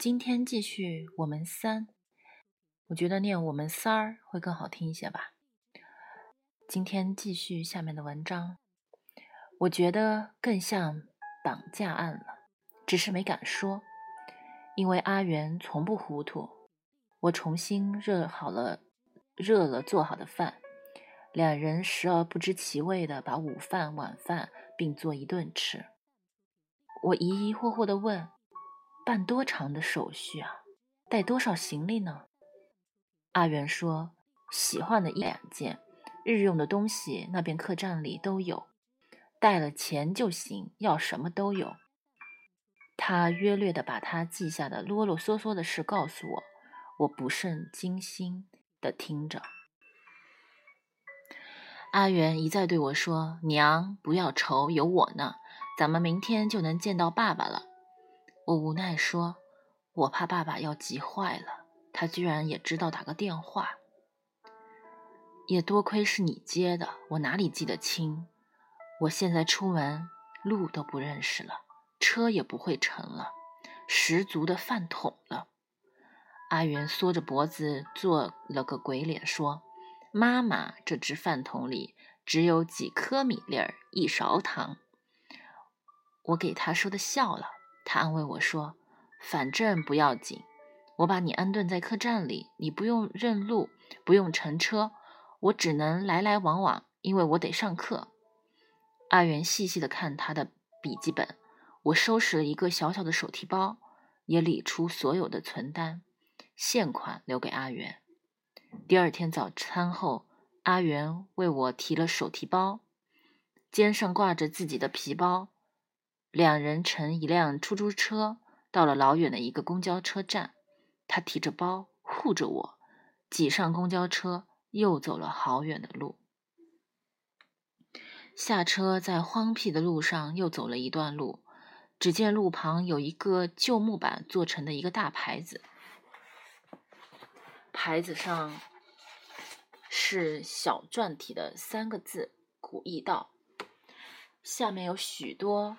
今天继续我们三，我觉得念我们三儿会更好听一些吧。今天继续下面的文章，我觉得更像绑架案了，只是没敢说，因为阿元从不糊涂。我重新热好了，热了做好的饭，两人时而不知其味的把午饭、晚饭并做一顿吃。我疑疑惑惑的问。办多长的手续啊？带多少行李呢？阿元说：“喜欢的一两件，日用的东西那边客栈里都有，带了钱就行，要什么都有。”他约略的把他记下的啰啰嗦嗦的事告诉我，我不甚精心的听着。阿元一再对我说：“娘，不要愁，有我呢，咱们明天就能见到爸爸了。”我无奈说：“我怕爸爸要急坏了，他居然也知道打个电话。也多亏是你接的，我哪里记得清？我现在出门路都不认识了，车也不会乘了，十足的饭桶了。”阿元缩着脖子做了个鬼脸说：“妈妈，这只饭桶里只有几颗米粒儿，一勺糖。”我给他说的笑了。他安慰我说：“反正不要紧，我把你安顿在客栈里，你不用认路，不用乘车，我只能来来往往，因为我得上课。”阿元细细的看他的笔记本，我收拾了一个小小的手提包，也理出所有的存单、现款留给阿元。第二天早餐后，阿元为我提了手提包，肩上挂着自己的皮包。两人乘一辆出租车到了老远的一个公交车站，他提着包护着我，挤上公交车，又走了好远的路。下车在荒僻的路上又走了一段路，只见路旁有一个旧木板做成的一个大牌子，牌子上是小篆体的三个字“古驿道”，下面有许多。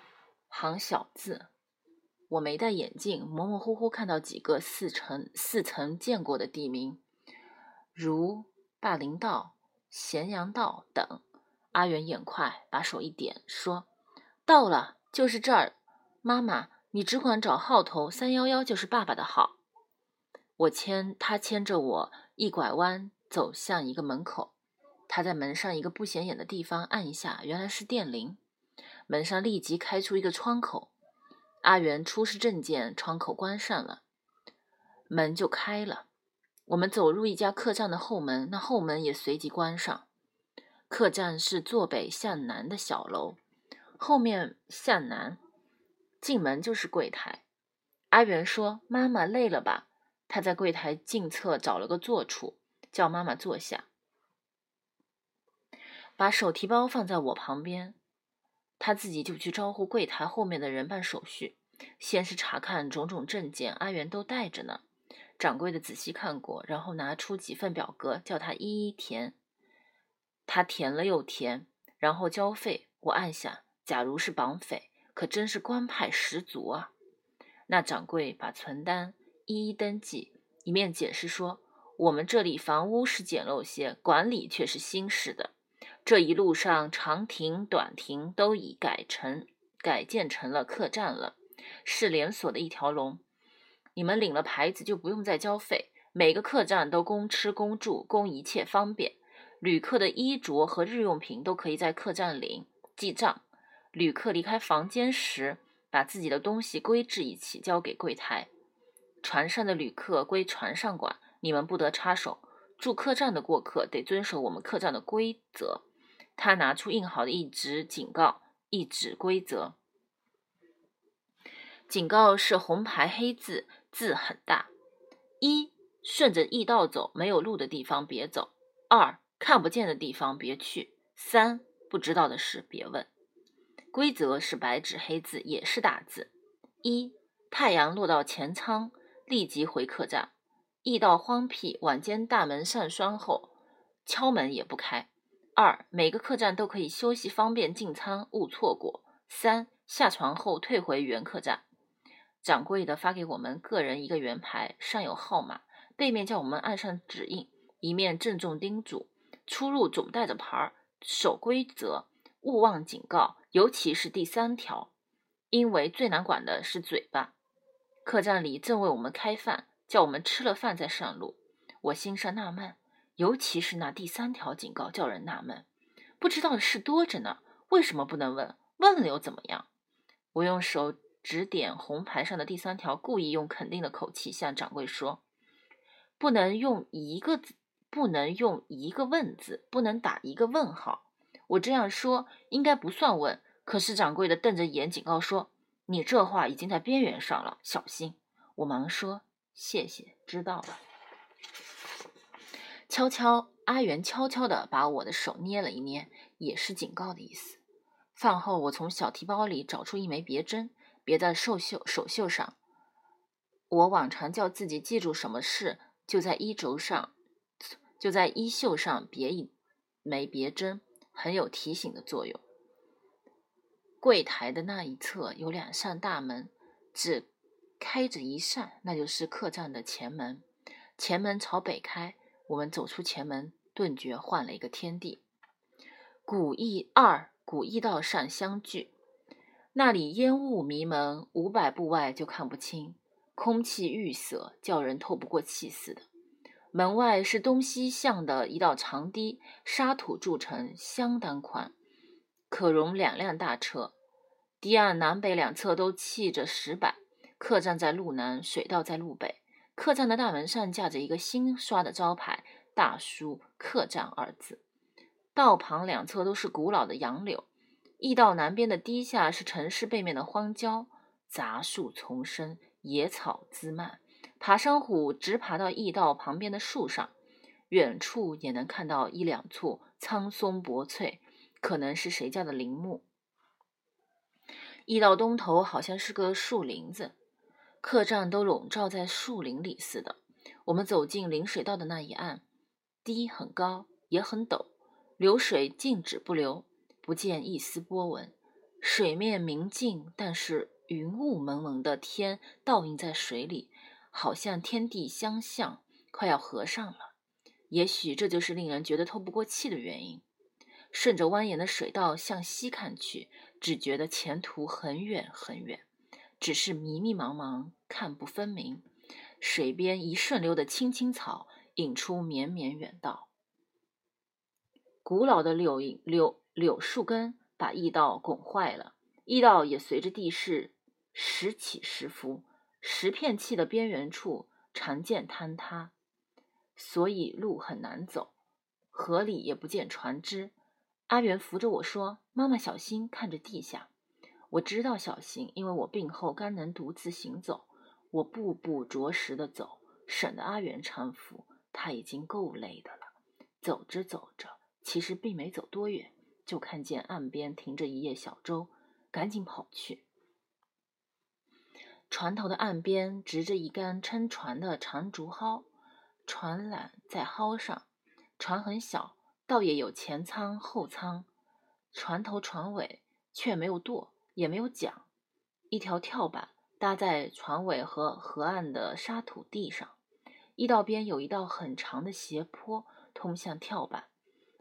行小字，我没戴眼镜，模模糊糊看到几个似曾似曾见过的地名，如霸陵道、咸阳道等。阿元眼快，把手一点，说：“到了，就是这儿。妈妈，你只管找号头，三幺幺就是爸爸的号。”我牵他牵着我，一拐弯走向一个门口，他在门上一个不显眼的地方按一下，原来是电铃。门上立即开出一个窗口，阿元出示证件，窗口关上了，门就开了。我们走入一家客栈的后门，那后门也随即关上。客栈是坐北向南的小楼，后面向南，进门就是柜台。阿元说：“妈妈累了吧？”他在柜台近侧找了个坐处，叫妈妈坐下，把手提包放在我旁边。他自己就去招呼柜台后面的人办手续，先是查看种种证件，阿元都带着呢。掌柜的仔细看过，然后拿出几份表格，叫他一一填。他填了又填，然后交费。我暗想，假如是绑匪，可真是官派十足啊。那掌柜把存单一一登记，一面解释说：“我们这里房屋是简陋些，管理却是新式的。”这一路上，长亭、短亭都已改成改建成了客栈了，是连锁的一条龙。你们领了牌子就不用再交费，每个客栈都供吃、供住、供一切方便。旅客的衣着和日用品都可以在客栈领记账。旅客离开房间时，把自己的东西归置一起，交给柜台。船上的旅客归船上管，你们不得插手。住客栈的过客得遵守我们客栈的规则。他拿出印好的一纸警告，一纸规则。警告是红牌黑字，字很大。一，顺着驿道走，没有路的地方别走；二，看不见的地方别去；三，不知道的事别问。规则是白纸黑字，也是大字。一，太阳落到前舱，立即回客栈。驿道荒僻，晚间大门上栓后，敲门也不开。二，每个客栈都可以休息，方便进餐，勿错过。三，下船后退回原客栈。掌柜的发给我们个人一个圆牌，上有号码，背面叫我们按上指印，一面郑重叮嘱：出入总带着牌儿，守规则，勿忘警告，尤其是第三条，因为最难管的是嘴巴。客栈里正为我们开饭，叫我们吃了饭再上路。我心生纳闷，尤其是那第三条警告叫人纳闷，不知道的事多着呢，为什么不能问？问了又怎么样？我用手。指点红牌上的第三条，故意用肯定的口气向掌柜说：“不能用一个字，不能用一个问字，不能打一个问号。”我这样说应该不算问，可是掌柜的瞪着眼警告说：“你这话已经在边缘上了，小心！”我忙说：“谢谢，知道了。”悄悄，阿元悄悄地把我的手捏了一捏，也是警告的意思。饭后，我从小提包里找出一枚别针。别在手袖手袖上。我往常叫自己记住什么事，就在衣轴上，就在衣袖上别一枚别针，很有提醒的作用。柜台的那一侧有两扇大门，只开着一扇，那就是客栈的前门。前门朝北开，我们走出前门，顿觉换了一个天地。古驿二古驿道上相聚。那里烟雾迷蒙，五百步外就看不清，空气郁塞，叫人透不过气似的。门外是东西向的一道长堤，沙土筑成，相当宽，可容两辆大车。堤岸南北两侧都砌着石板，客栈在路南，水道在路北。客栈的大门上架着一个新刷的招牌，大书“客栈”二字。道旁两侧都是古老的杨柳。驿道南边的堤下是城市背面的荒郊，杂树丛生，野草滋蔓。爬山虎直爬到驿道旁边的树上，远处也能看到一两簇苍松薄翠，可能是谁家的陵墓。驿道东头好像是个树林子，客栈都笼罩在树林里似的。我们走进临水道的那一岸，堤很高，也很陡，流水静止不流。不见一丝波纹，水面明净，但是云雾蒙蒙的天倒映在水里，好像天地相向，快要合上了。也许这就是令人觉得透不过气的原因。顺着蜿蜒的水道向西看去，只觉得前途很远很远，只是迷迷茫茫，看不分明。水边一顺溜的青青草，引出绵绵远道。古老的柳柳。柳树根把驿道拱坏了，驿道也随着地势时起时伏，石片砌的边缘处常见坍塌，所以路很难走。河里也不见船只。阿元扶着我说：“妈妈小心，看着地下。”我知道小心，因为我病后刚能独自行走，我步步着实的走，省得阿元搀扶，他已经够累的了。走着走着，其实并没走多远。就看见岸边停着一叶小舟，赶紧跑去。船头的岸边直着一根撑船的长竹蒿，船缆在蒿上。船很小，倒也有前舱后舱。船头船尾却没有舵，也没有桨，一条跳板搭在船尾和河岸的沙土地上。驿道边有一道很长的斜坡，通向跳板。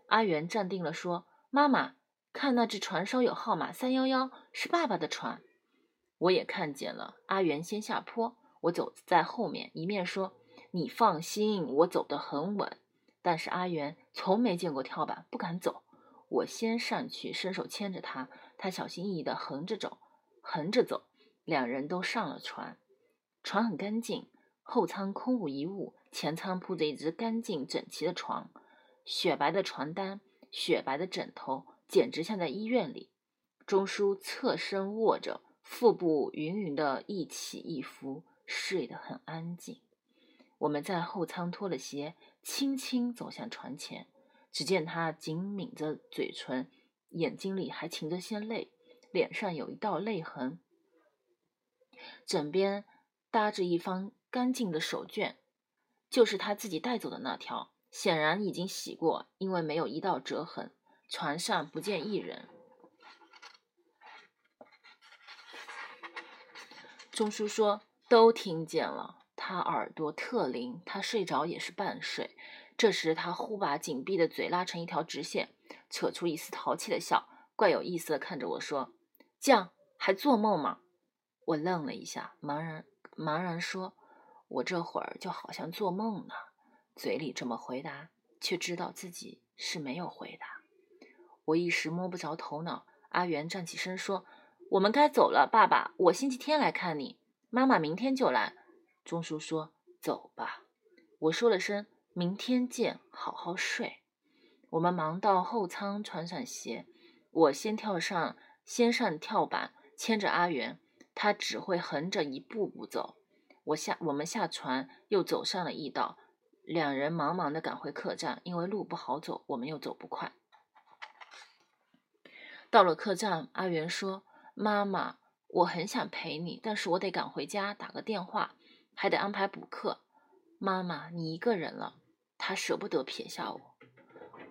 阿元站定了，说。妈妈，看那只船梢有号码三幺幺，是爸爸的船。我也看见了。阿元先下坡，我走在后面，一面说：“你放心，我走得很稳。”但是阿元从没见过跳板，不敢走。我先上去，伸手牵着他，他小心翼翼地横着走，横着走。两人都上了船，船很干净，后舱空无一物，前舱铺着一只干净整齐的床，雪白的床单。雪白的枕头简直像在医院里。钟叔侧身卧着，腹部匀匀的一起一伏，睡得很安静。我们在后舱脱了鞋，轻轻走向船前，只见他紧抿着嘴唇，眼睛里还噙着些泪，脸上有一道泪痕。枕边搭着一方干净的手绢，就是他自己带走的那条。显然已经洗过，因为没有一道折痕。船上不见一人。钟叔说：“都听见了。”他耳朵特灵，他睡着也是半睡。这时，他忽把紧闭的嘴拉成一条直线，扯出一丝淘气的笑，怪有意思的看着我说：“酱还做梦吗？”我愣了一下，茫然茫然说：“我这会儿就好像做梦呢。”嘴里这么回答，却知道自己是没有回答。我一时摸不着头脑。阿元站起身说：“我们该走了，爸爸，我星期天来看你，妈妈明天就来。”钟叔说：“走吧。”我说了声。明天见，好好睡。我们忙到后舱穿上鞋，我先跳上，先上跳板，牵着阿元，他只会横着一步步走。我下，我们下船，又走上了驿道，两人忙忙的赶回客栈，因为路不好走，我们又走不快。到了客栈，阿元说：“妈妈，我很想陪你，但是我得赶回家打个电话，还得安排补课。妈妈，你一个人了。”他舍不得撇下我。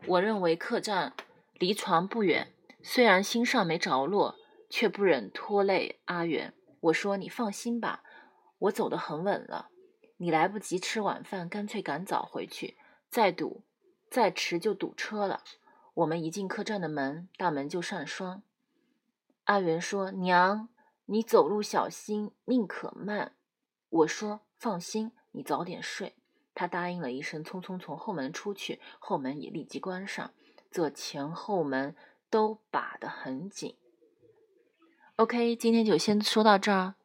我认为客栈离床不远，虽然心上没着落，却不忍拖累阿元。我说：“你放心吧，我走得很稳了。你来不及吃晚饭，干脆赶早回去。再堵，再迟就堵车了。”我们一进客栈的门，大门就上霜。阿元说：“娘，你走路小心，命可慢。”我说：“放心，你早点睡。”他答应了一声，匆匆从后门出去，后门也立即关上，这前后门都把得很紧。OK，今天就先说到这儿。